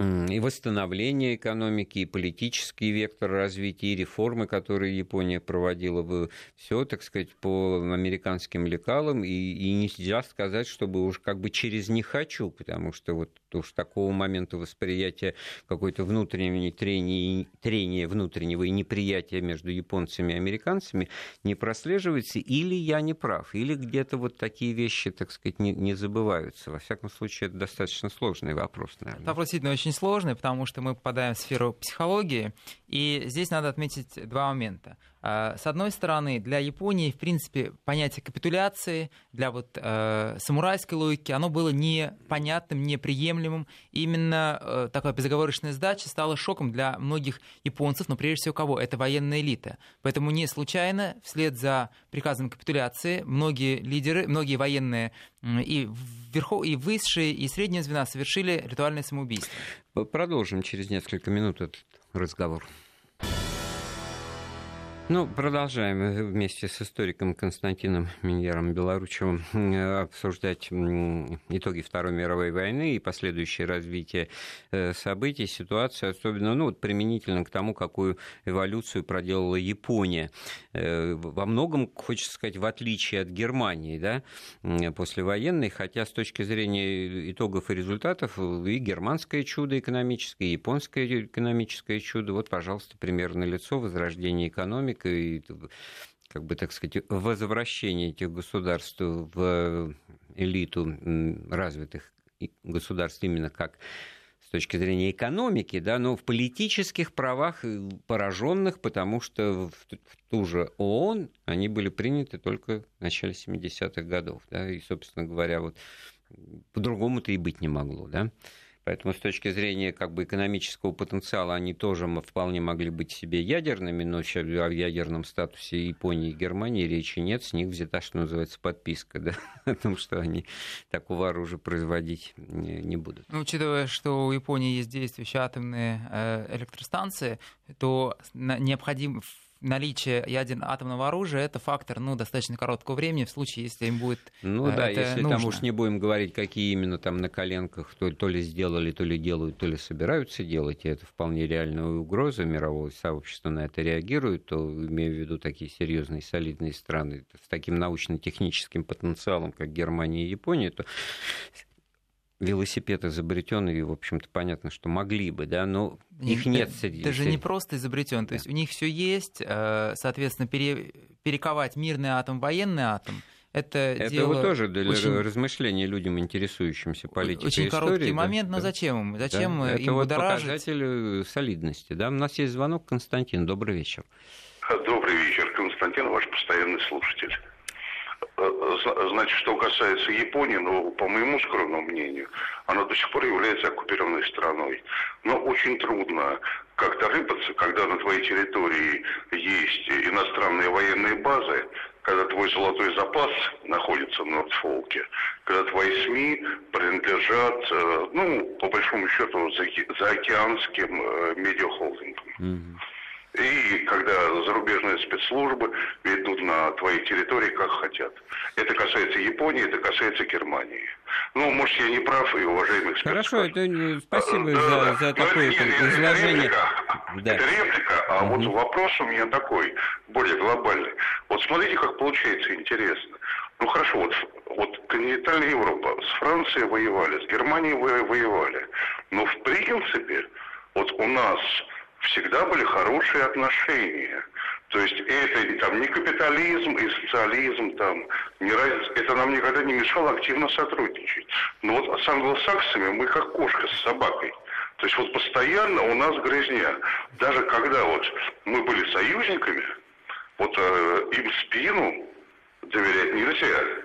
и восстановление экономики, и политический вектор развития, и реформы, которые Япония проводила, все, так сказать, по американским лекалам, и, и нельзя сказать, чтобы уж как бы через «не хочу», потому что вот уж такого момента восприятия какой-то внутренней трения, трения внутреннего и неприятия между японцами и американцами не прослеживается, или я не прав, или где-то вот такие вещи, так сказать, не, не забываются. Во всяком случае, это достаточно сложный вопрос, наверное. Вопрос действительно очень сложный, потому что мы попадаем в сферу психологии, и здесь надо отметить два момента. А, с одной стороны, для Японии, в принципе, понятие капитуляции, для вот э, самурайской логики, оно было непонятным, неприемлемым. Именно э, такая безоговорочная сдача стала шоком для многих японцев, но прежде всего кого? Это военная элита. Поэтому не случайно, вслед за приказом капитуляции, многие лидеры, многие военные и, верхов, и высшие, и средние звена совершили ритуальное самоубийство. Продолжим через несколько минут этот разговор. Ну, продолжаем вместе с историком Константином Миньером Белоручевым обсуждать итоги Второй мировой войны и последующее развитие э, событий, ситуацию, особенно ну, вот применительно к тому, какую эволюцию проделала Япония. Э, во многом, хочется сказать, в отличие от Германии, да, послевоенной, хотя с точки зрения итогов и результатов и германское чудо экономическое, и японское экономическое чудо, вот, пожалуйста, пример на лицо возрождение экономики, экономика и как бы, так сказать, возвращение этих государств в элиту развитых государств именно как с точки зрения экономики, да, но в политических правах пораженных, потому что в ту же ООН они были приняты только в начале 70-х годов, да, и, собственно говоря, вот по-другому-то и быть не могло, да. Поэтому с точки зрения как бы, экономического потенциала они тоже вполне могли быть себе ядерными, но сейчас о ядерном статусе Японии и Германии речи нет. С них взята, что называется, подписка да? о том, что они такого оружия производить не, будут. Ну, учитывая, что у Японии есть действующие атомные э, электростанции, то необходимо наличие ядерного атомного оружия это фактор ну, достаточно короткого времени в случае, если им будет Ну да, если нужно. там уж не будем говорить, какие именно там на коленках то, то ли сделали, то ли делают, то ли собираются делать, и это вполне реальная угроза, мирового сообщества на это реагирует, то имею в виду такие серьезные, солидные страны с таким научно-техническим потенциалом, как Германия и Япония, то велосипед изобретен, и, в общем-то, понятно, что могли бы, да, но их нет среди... Даже не просто изобретен, то есть у них все есть, э, соответственно, пере... перековать мирный атом в военный атом, это, это дело вот тоже для очень, размышления людям, интересующимся политикой Очень короткий истории, момент, да, но зачем им? Зачем да, им Это вот будоражить? показатель солидности. Да? У нас есть звонок. Константин, добрый вечер. Добрый вечер. Константин, ваш постоянный слушатель. Э, значит, что касается Японии, ну, по моему скромному мнению, она до сих пор является оккупированной страной. Но очень трудно как-то рыпаться, когда на твоей территории есть иностранные военные базы, когда твой золотой запас находится в Нордфолке, когда твои СМИ принадлежат, э, ну, по большому счету, заокеанским э, медиахолдингам. Mm-hmm. И когда зарубежные спецслужбы ведут на твоей территории как хотят. Это касается Японии, это касается Германии. Ну, может, я не прав, и уважаемый эксперт. Хорошо, это, спасибо да, за, за такое это, нет, изложение. Это реплика, да. это реплика а угу. вот вопрос у меня такой, более глобальный. Вот смотрите, как получается интересно. Ну хорошо, вот, вот континентальная Европа с Францией воевали, с Германией воевали. Но в принципе, вот у нас всегда были хорошие отношения. То есть это там не капитализм и социализм, там, не разница, это нам никогда не мешало активно сотрудничать. Но вот с англосаксами мы как кошка с собакой. То есть вот постоянно у нас грязня. Даже когда вот мы были союзниками, вот э, им спину доверять нельзя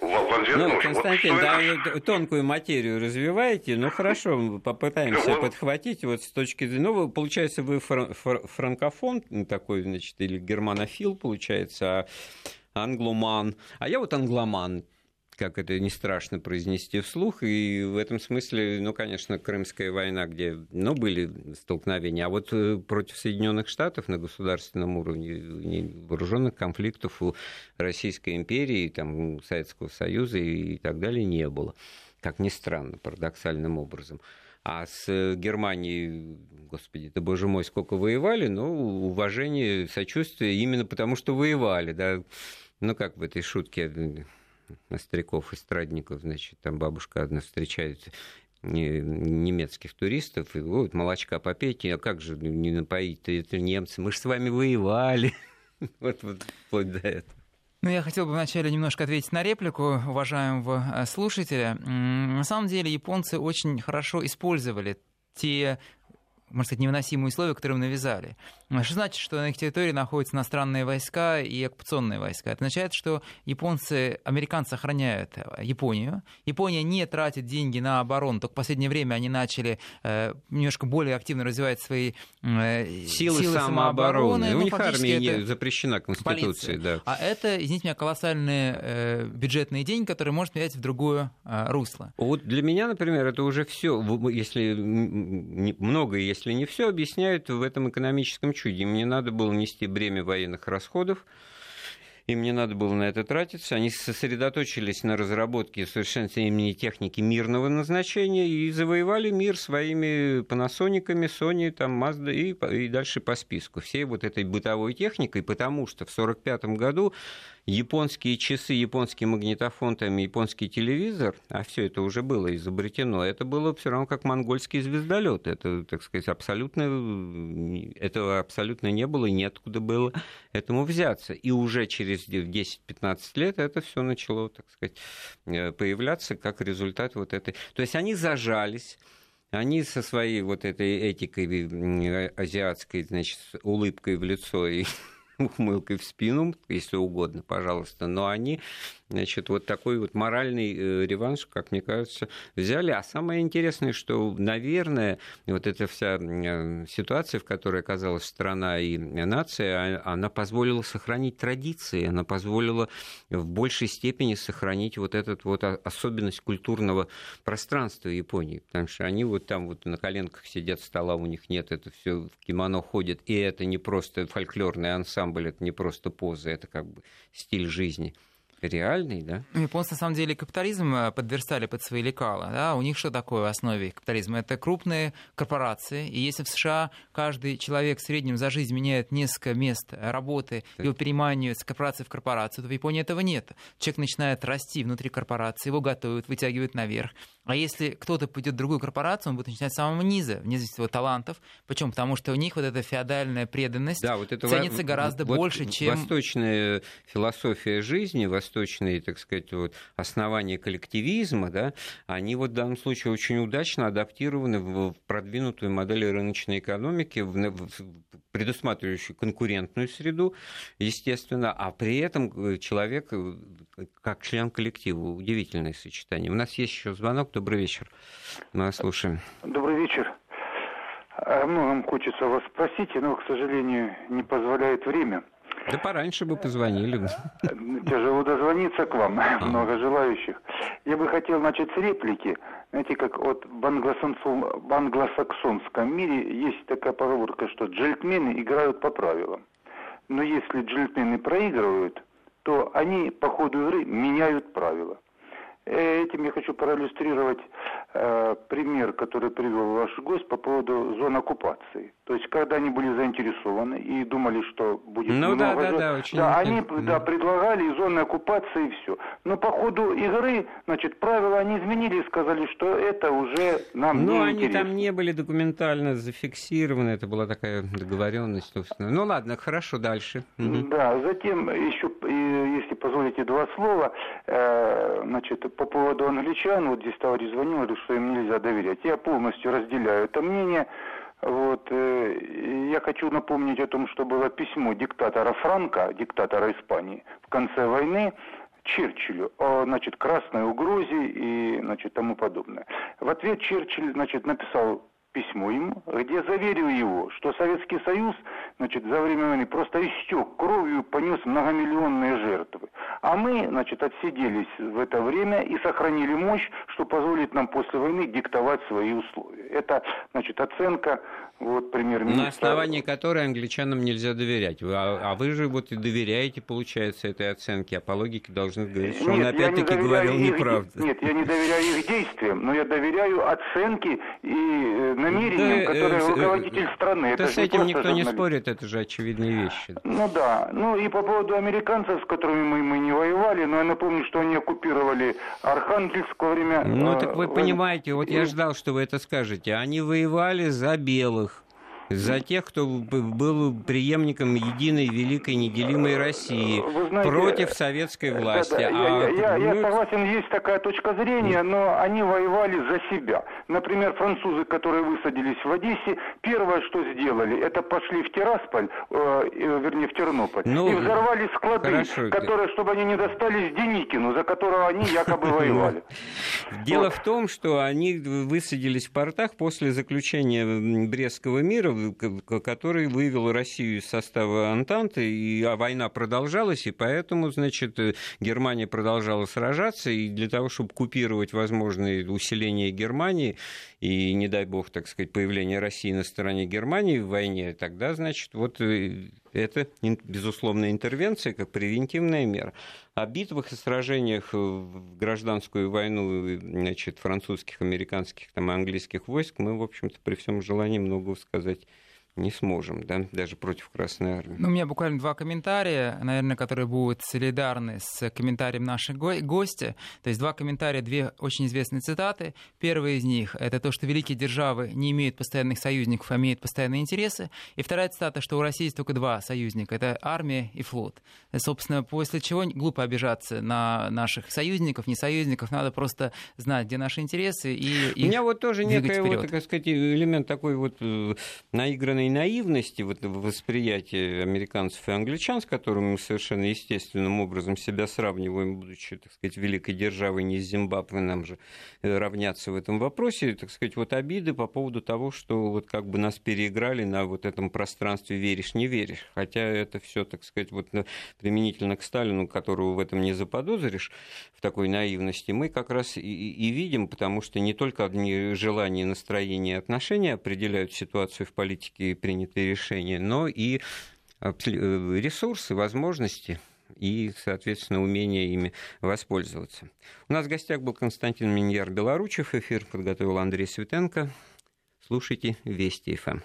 ну. Константин, вот да, это... тонкую материю развиваете, ну хорошо, попытаемся ну, подхватить вот с точки зрения, ну, получается, вы фр- фр- франкофон такой, значит, или германофил, получается, а англоман, а я вот англоман, как это не страшно произнести вслух. И в этом смысле, ну, конечно, Крымская война, где ну, были столкновения, а вот э, против Соединенных Штатов на государственном уровне вооруженных конфликтов у Российской империи, там, Советского Союза и так далее не было. Как ни странно, парадоксальным образом. А с Германией, господи, да боже мой, сколько воевали, ну, уважение, сочувствие именно потому, что воевали, да. Ну, как в этой шутке на стариков, эстрадников, значит, там бабушка одна встречает немецких туристов, и вот молочка попейте, а как же не напоить-то, это немцы, мы же с вами воевали. вот, вот вплоть до этого. Ну, я хотел бы вначале немножко ответить на реплику уважаемого э, слушателя. На самом деле японцы очень хорошо использовали те можно сказать, невыносимые условия, которые им навязали. Что значит, что на их территории находятся иностранные войска и оккупационные войска? Это означает, что японцы, американцы охраняют э, Японию. Япония не тратит деньги на оборону. Только в последнее время они начали э, немножко более активно развивать свои э, силы, силы самообороны. самообороны. У ну, них армия не запрещена Конституцией. Да. А это, извините меня, колоссальные э, бюджетные деньги, которые можно менять в другое э, русло. Вот для меня, например, это уже все, если много, если если не все, объясняют в этом экономическом чуде. Мне надо было нести бремя военных расходов, им не надо было на это тратиться. Они сосредоточились на разработке и совершенствовании техники мирного назначения и завоевали мир своими панасониками, Sony, там, Mazda и, и дальше по списку. Всей вот этой бытовой техникой, потому что в 1945 году японские часы, японский магнитофон, там, японский телевизор, а все это уже было изобретено, это было все равно как монгольский звездолет. Это, так сказать, абсолютно, этого абсолютно не было, и неоткуда было этому взяться. И уже через 10-15 лет это все начало, так сказать, э, появляться как результат вот этой... То есть они зажались, они со своей вот этой этикой азиатской, значит, улыбкой в лицо и ухмылкой в спину, если угодно, пожалуйста, но они значит, вот такой вот моральный э, реванш, как мне кажется, взяли. А самое интересное, что, наверное, вот эта вся э, ситуация, в которой оказалась страна и нация, а, она позволила сохранить традиции, она позволила в большей степени сохранить вот эту вот особенность культурного пространства Японии, потому что они вот там вот на коленках сидят, стола у них нет, это все в кимоно ходят, и это не просто фольклорный ансамбль, это не просто поза, это как бы стиль жизни реальный, да? Ну, японцы, на самом деле, капитализм э, подверстали под свои лекала. Да? У них что такое в основе капитализма? Это крупные корпорации. И если в США каждый человек в среднем за жизнь меняет несколько мест работы, так. его переманивают с корпорации в корпорацию, то в Японии этого нет. Человек начинает расти внутри корпорации, его готовят, вытягивают наверх. А если кто-то пойдет в другую корпорацию, он будет начинать с самого низа, вне зависимости от талантов. Почему? Потому что у них вот эта феодальная преданность да, вот это ценится гораздо вот больше, чем... Восточная философия жизни, восточные, так сказать, вот основания коллективизма, да, они вот в данном случае очень удачно адаптированы в продвинутую модель рыночной экономики, в, в, предусматривающую конкурентную среду, естественно, а при этом э, человек э, как член коллектива. Удивительное сочетание. У нас есть еще звонок. Добрый вечер. Мы вас слушаем. Добрый вечер. О многом хочется вас спросить, но, к сожалению, не позволяет время. Да пораньше бы позвонили. Тяжело дозвониться к вам, а. много желающих. Я бы хотел начать с реплики. Знаете, как вот в англосаксонском мире есть такая поговорка, что джентльмены играют по правилам. Но если джентльмены проигрывают, то они по ходу игры меняют правила. Этим я хочу проиллюстрировать э, пример, который привел ваш гость по поводу зон оккупации. То есть, когда они были заинтересованы и думали, что будет ну, много да, да, да, очень да, они да, предлагали зоны оккупации и все. Но по ходу игры, значит, правила они изменили и сказали, что это уже нам Но не они интересно. там не были документально зафиксированы, это была такая договоренность, собственно. Ну ладно, хорошо, дальше. Да, затем еще, если позволите два слова, э, значит, по поводу англичан, вот здесь товарищ звонил, говорит, что им нельзя доверять. Я полностью разделяю это мнение. Вот, э, я хочу напомнить о том, что было письмо диктатора Франка, диктатора Испании, в конце войны, Черчиллю о значит, красной угрозе и значит, тому подобное. В ответ Черчилль значит, написал письмо ему, где заверил его, что Советский Союз значит, за время войны просто истек кровью, понес многомиллионные жертвы. А мы значит, отсиделись в это время и сохранили мощь, что позволит нам после войны диктовать свои условия. Это значит, оценка вот, премьер-министра. На основании которой англичанам нельзя доверять. А, а вы же вот и доверяете, получается, этой оценке, а по логике должны говорить, что нет, он опять-таки не говорил их, неправду. Нет, я не доверяю их действиям, но я доверяю оценке и э, намерениям, да, которые э, руководитель э, страны. Да это с этим никто журналист. не спорит, это же очевидные вещи. Ну да, ну и по поводу американцев, с которыми мы, мы не воевали, но я напомню, что они оккупировали Архангельск во время... Ну э, так вы понимаете, вот я ждал, что вы это скажете. Они воевали за белых за тех, кто был преемником единой великой неделимой России знаете, против советской власти. Да, да, а, я, я, ну... я согласен, есть такая точка зрения, но они воевали за себя. Например, французы, которые высадились в Одессе, первое, что сделали, это пошли в Тирасполь, э, э вернее в Тернополь, ну, и взорвали склады, хорошо. которые, чтобы они не достались Деникину, за которого они якобы воевали. Дело в том, что они высадились в портах после заключения Брестского мира который вывел Россию из состава Антанты, и а война продолжалась, и поэтому, значит, э, Германия продолжала сражаться, и для того, чтобы купировать возможное усиление Германии, и, не дай бог, так сказать, появление России на стороне Германии в войне, тогда, значит, вот э, это, безусловно, интервенция как превентивная мера. О битвах и сражениях в гражданскую войну значит, французских, американских, там, английских войск мы, в общем-то, при всем желании много сказать не сможем, да, даже против Красной Армии. Ну, у меня буквально два комментария, наверное, которые будут солидарны с комментарием наших го- гостя. То есть два комментария, две очень известные цитаты. Первый из них — это то, что великие державы не имеют постоянных союзников, а имеют постоянные интересы. И вторая цитата, что у России есть только два союзника — это армия и флот. И, собственно, после чего глупо обижаться на наших союзников, не союзников, надо просто знать, где наши интересы и У меня вот тоже некий вот, так сказать, элемент такой вот э, наигранной определенной наивности в восприятии американцев и англичан, с которыми мы совершенно естественным образом себя сравниваем, будучи, так сказать, великой державой не из Зимбабве, нам же э, равняться в этом вопросе, так сказать, вот обиды по поводу того, что вот как бы нас переиграли на вот этом пространстве веришь, не веришь. Хотя это все, так сказать, вот применительно к Сталину, которого в этом не заподозришь, в такой наивности, мы как раз и, и видим, потому что не только одни желания, настроения и отношения определяют ситуацию в политике и принятые решения, но и э, ресурсы, возможности и, соответственно, умение ими воспользоваться. У нас в гостях был Константин Миньяр Белоручев. Эфир подготовил Андрей Светенко. Слушайте Вести ФМ.